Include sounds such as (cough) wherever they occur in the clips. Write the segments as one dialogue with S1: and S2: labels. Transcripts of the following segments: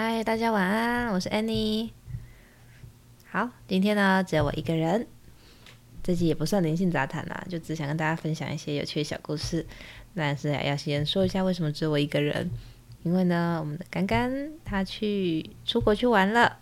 S1: 嗨，大家晚安，我是 Annie。好，今天呢只有我一个人，这集也不算灵性杂谈啦，就只想跟大家分享一些有趣的小故事。但是要先说一下为什么只有我一个人，因为呢，我们的干干他去出国去玩了，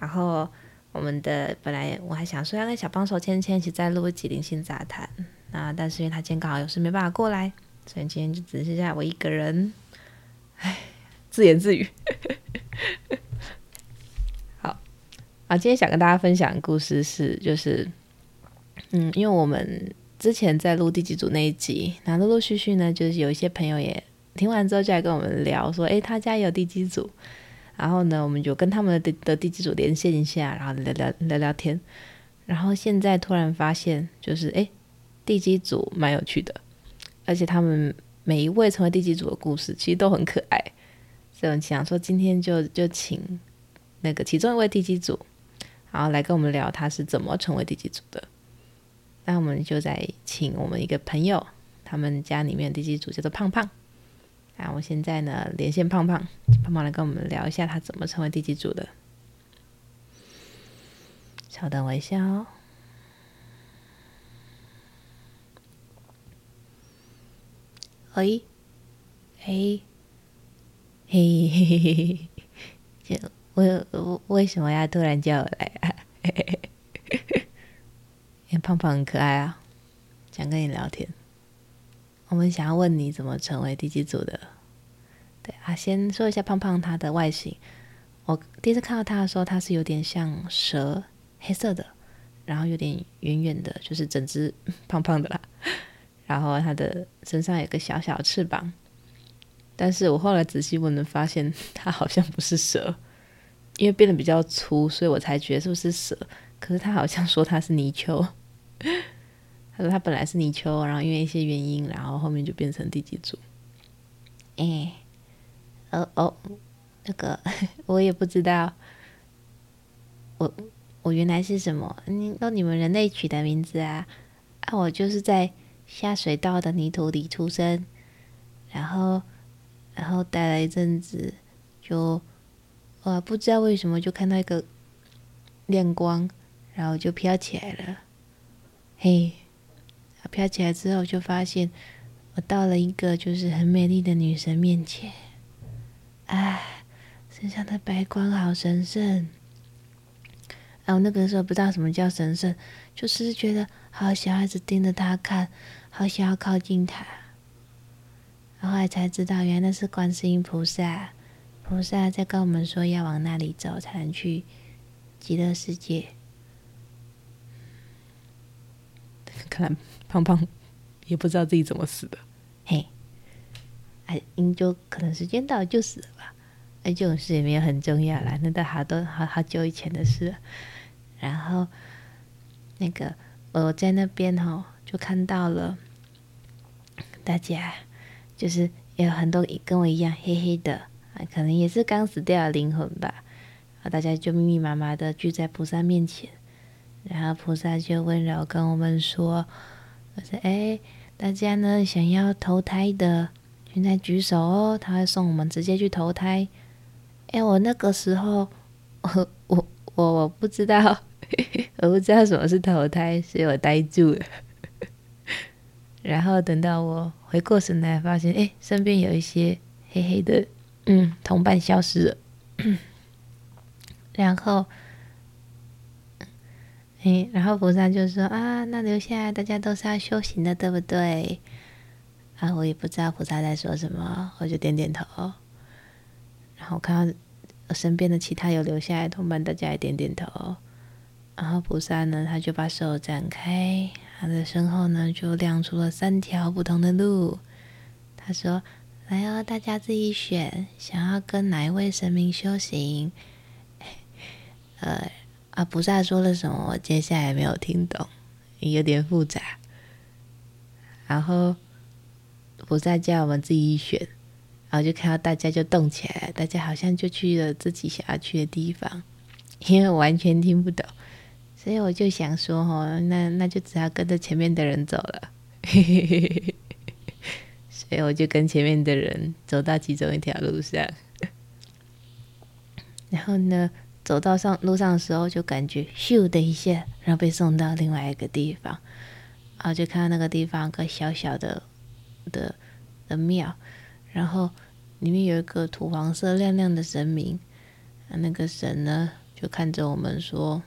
S1: 然后我们的本来我还想说要跟小帮手芊芊一起再录一集灵性杂谈，那但是因为他今天刚好有事没办法过来，所以今天就只剩下我一个人，唉。自言自语，(laughs) 好啊！今天想跟大家分享的故事是，就是，嗯，因为我们之前在录第几组那一集，那陆陆续续呢，就是有一些朋友也听完之后就来跟我们聊，说，哎，他家也有第几组，然后呢，我们就跟他们的的第几组连线一下，然后聊聊聊聊天，然后现在突然发现，就是，诶，第几组蛮有趣的，而且他们每一位成为第几组的故事，其实都很可爱。所以我想说，今天就就请那个其中一位第几组，然后来跟我们聊他是怎么成为第几组的。那我们就再请我们一个朋友，他们家里面第几组叫做胖胖。啊，我现在呢连线胖胖，胖胖来跟我们聊一下他怎么成为第几组的。稍等我一下哦。喂，嘿。嘿嘿嘿嘿嘿，就我我为什么要突然叫我来啊？嘿嘿嘿，因为 (laughs) 胖胖很可爱啊，想跟你聊天。我们想要问你怎么成为第几组的？对啊，先说一下胖胖他的外形。我第一次看到他的时候，他是有点像蛇，黑色的，然后有点圆圆的，就是整只胖胖的啦。然后他的身上有个小小翅膀。但是我后来仔细问了，发现 (laughs) 它好像不是蛇，因为变得比较粗，所以我才觉得是不是蛇。可是他好像说它是泥鳅，他说他本来是泥鳅，然后因为一些原因，然后后面就变成第几组。哎，哦哦，那个 (laughs) 我也不知道，我我原来是什么？你用你们人类取的名字啊？啊，我就是在下水道的泥土里出生，然后。然后待了一阵子，就哇，不知道为什么就看到一个亮光，然后就飘起来了。嘿，飘起来之后就发现我到了一个就是很美丽的女神面前，哎，身上的白光好神圣。然后那个时候不知道什么叫神圣，就是觉得好想一直盯着她看，好想要靠近她。后来才知道，原来那是观世音菩萨。菩萨在跟我们说，要往那里走才能去极乐世界。(laughs) 看来胖胖也不知道自己怎么死的，嘿，哎，因就可能时间到就死了吧。哎，这种事也没有很重要啦，那都好多好好久以前的事。然后那个我在那边哈，就看到了大家。就是有很多跟我一样黑黑的啊，可能也是刚死掉的灵魂吧。啊，大家就密密麻麻的聚在菩萨面前，然后菩萨就温柔跟我们说：“我说，哎，大家呢想要投胎的，现在举手哦，他会送我们直接去投胎。”哎，我那个时候，(laughs) 我我我不知道，(laughs) 我不知道什么是投胎，所以我呆住了。(laughs) 然后等到我回过神来，发现哎，身边有一些黑黑的，嗯，同伴消失了。(coughs) 然后，哎，然后菩萨就说啊，那留下来大家都是要修行的，对不对？啊，我也不知道菩萨在说什么，我就点点头。然后看到我身边的其他有留下来的同伴，大家也点点头。然后菩萨呢，他就把手展开。他的身后呢，就亮出了三条不同的路。他说：“来哦，大家自己选，想要跟哪一位神明修行？” (laughs) 呃，啊，菩萨说了什么？我接下来没有听懂，有点复杂。然后菩萨叫我们自己选，然后就看到大家就动起来，大家好像就去了自己想要去的地方，因为完全听不懂。所以我就想说，哦，那那就只要跟着前面的人走了。(laughs) 所以我就跟前面的人走到其中一条路上。(laughs) 然后呢，走到上路上的时候，就感觉咻的一下，然后被送到另外一个地方，然后就看到那个地方有个小小的的的庙，然后里面有一个土黄色亮亮的神明，那个神呢就看着我们说：“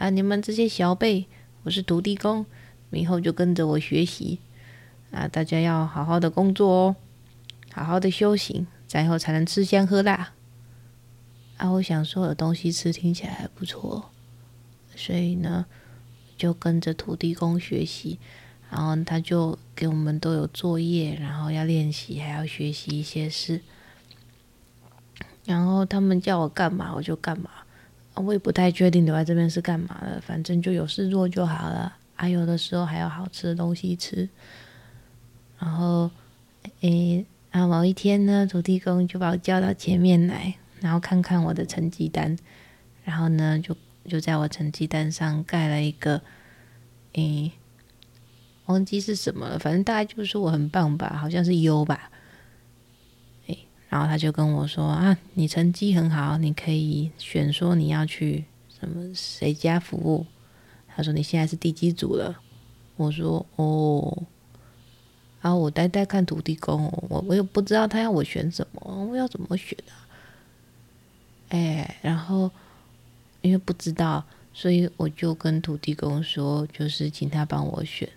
S1: 啊，你们这些小辈，我是土地公，以后就跟着我学习。啊，大家要好好的工作哦，好好的修行，然后才能吃香喝辣。”啊，我想说有东西吃，听起来还不错，所以呢，就跟着土地公学习，然后他就给我们都有作业，然后要练习，还要学习一些事，然后他们叫我干嘛我就干嘛，我也不太确定留在这边是干嘛的，反正就有事做就好了，啊，有的时候还有好吃的东西吃，然后，诶，啊，某一天呢，土地公就把我叫到前面来。然后看看我的成绩单，然后呢，就就在我成绩单上盖了一个，诶，忘记是什么了，反正大概就是说我很棒吧，好像是优吧，然后他就跟我说啊，你成绩很好，你可以选说你要去什么谁家服务。他说你现在是地基组了，我说哦，然后我呆呆看土地公，我我又不知道他要我选什么，我要怎么选啊？哎，然后因为不知道，所以我就跟土地公说，就是请他帮我选。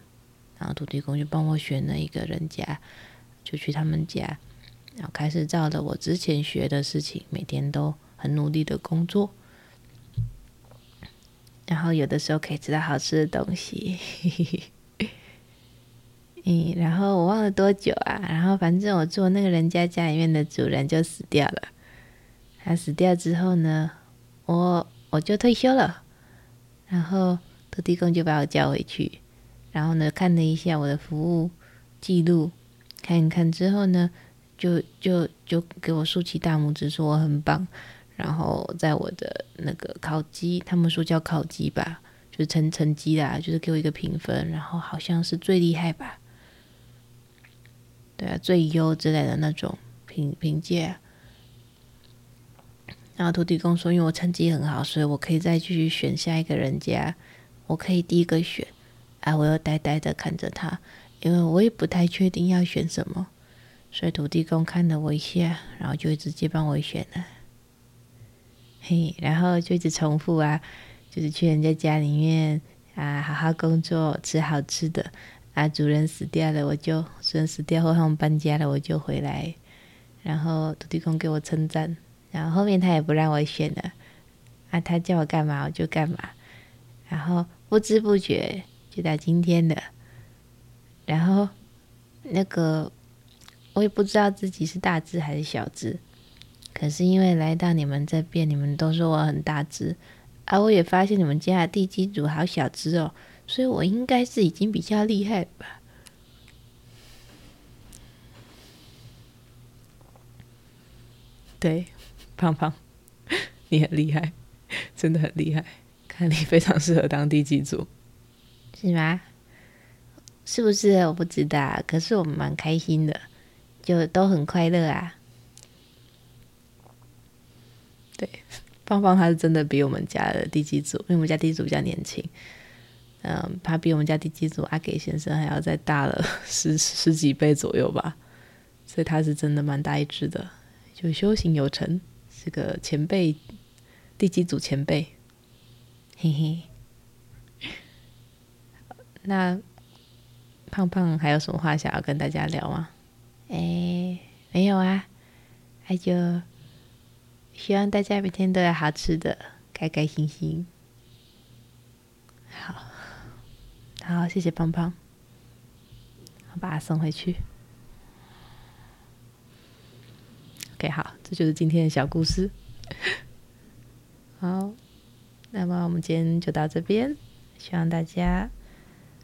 S1: 然后土地公就帮我选了一个人家，就去他们家，然后开始照着我之前学的事情，每天都很努力的工作。然后有的时候可以吃到好吃的东西。(laughs) 嗯，然后我忘了多久啊，然后反正我做那个人家家里面的主人就死掉了。他死掉之后呢，我我就退休了，然后土地公就把我叫回去，然后呢，看了一下我的服务记录，看一看之后呢，就就就给我竖起大拇指说我很棒，然后在我的那个考绩，他们说叫考绩吧，就是成成绩啦，就是给我一个评分，然后好像是最厉害吧，对啊，最优之类的那种评评价。然后土地公说：“因为我成绩很好，所以我可以再继续选下一个人家，我可以第一个选。”啊，我又呆呆的看着他，因为我也不太确定要选什么，所以土地公看了我一下，然后就直接帮我选了。嘿，然后就一直重复啊，就是去人家家里面啊，好好工作，吃好吃的。啊，主人死掉了，我就主人死掉后，他们搬家了，我就回来，然后土地公给我称赞。然后后面他也不让我选了，啊，他叫我干嘛我就干嘛，然后不知不觉就到今天了。然后那个我也不知道自己是大只还是小只，可是因为来到你们这边，你们都说我很大只，啊，我也发现你们家的地基组好小只哦，所以我应该是已经比较厉害吧。对。胖胖，你很厉害，真的很厉害，看你非常适合当地基组，是吗？是不是？我不知道，可是我们蛮开心的，就都很快乐啊。对，胖胖他是真的比我们家的第几组，因为我们家第几组比较年轻，嗯，他比我们家第几组阿给先生还要再大了 (laughs) 十十几倍左右吧，所以他是真的蛮大一只的，就修行有成。这个前辈，第几组前辈，嘿嘿。那胖胖还有什么话想要跟大家聊吗？哎，没有啊，那就希望大家每天都有好吃的，开开心心。好，好，谢谢胖胖，我把他送回去。OK，好，这就是今天的小故事。好，那么我们今天就到这边，希望大家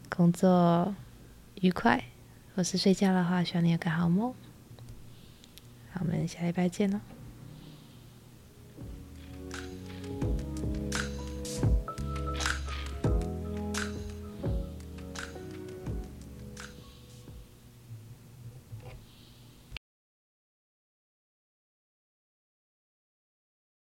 S1: 工作愉快，或是睡觉的话，希望你有个好梦。好，我们下礼拜见了。